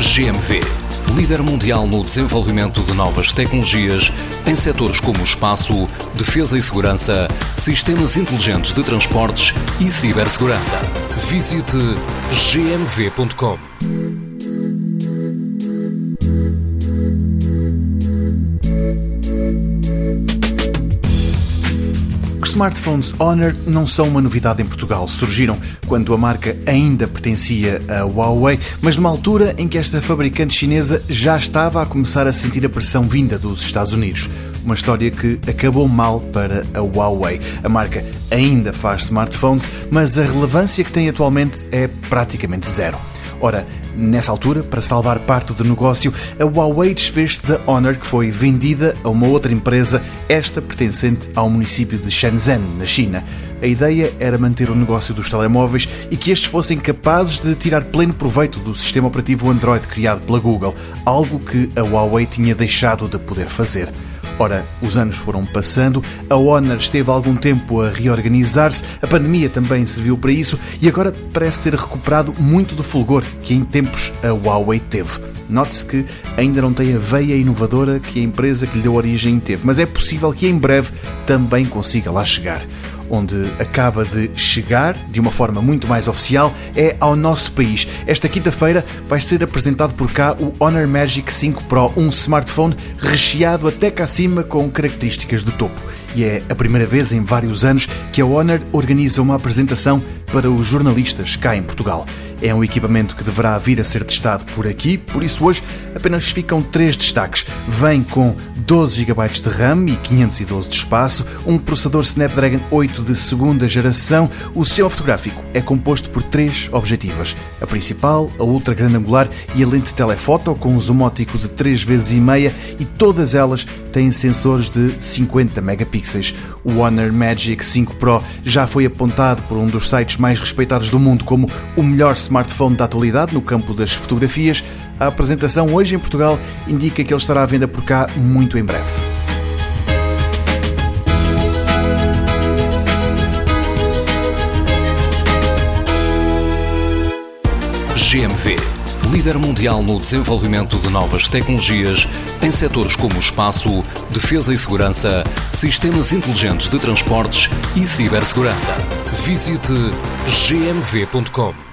GMV, líder mundial no desenvolvimento de novas tecnologias em setores como espaço, defesa e segurança, sistemas inteligentes de transportes e cibersegurança. Visite gmv.com. smartphones Honor não são uma novidade em Portugal. Surgiram quando a marca ainda pertencia a Huawei, mas numa altura em que esta fabricante chinesa já estava a começar a sentir a pressão vinda dos Estados Unidos. Uma história que acabou mal para a Huawei. A marca ainda faz smartphones, mas a relevância que tem atualmente é praticamente zero. Ora, nessa altura, para salvar parte do negócio, a Huawei desfez-se da Honor, que foi vendida a uma outra empresa, esta pertencente ao município de Shenzhen, na China. A ideia era manter o negócio dos telemóveis e que estes fossem capazes de tirar pleno proveito do sistema operativo Android criado pela Google, algo que a Huawei tinha deixado de poder fazer. Ora, os anos foram passando, a Honor esteve algum tempo a reorganizar-se, a pandemia também serviu para isso e agora parece ser recuperado muito do fulgor que em tempos a Huawei teve. Note-se que ainda não tem a veia inovadora que a empresa que lhe deu origem teve, mas é possível que em breve também consiga lá chegar onde acaba de chegar, de uma forma muito mais oficial, é ao nosso país. Esta quinta-feira vai ser apresentado por cá o Honor Magic 5 Pro, um smartphone recheado até cá acima com características de topo. E é a primeira vez em vários anos que a Honor organiza uma apresentação para os jornalistas cá em Portugal. É um equipamento que deverá vir a ser testado por aqui, por isso hoje apenas ficam três destaques. Vem com 12 GB de RAM e 512 de espaço, um processador Snapdragon 8 de segunda geração. O sistema fotográfico é composto por três objetivas: a principal, a ultra grande angular e a lente telefoto com um zoom óptico de 3 vezes e meia e todas elas têm sensores de 50 megapixels. O Honor Magic 5 Pro já foi apontado por um dos sites mais respeitados do mundo como o melhor smartphone da atualidade no campo das fotografias. A apresentação hoje em Portugal indica que ele estará à venda por cá muito em breve. GMV, líder mundial no desenvolvimento de novas tecnologias em setores como espaço, defesa e segurança, sistemas inteligentes de transportes e cibersegurança. Visite gmv.com.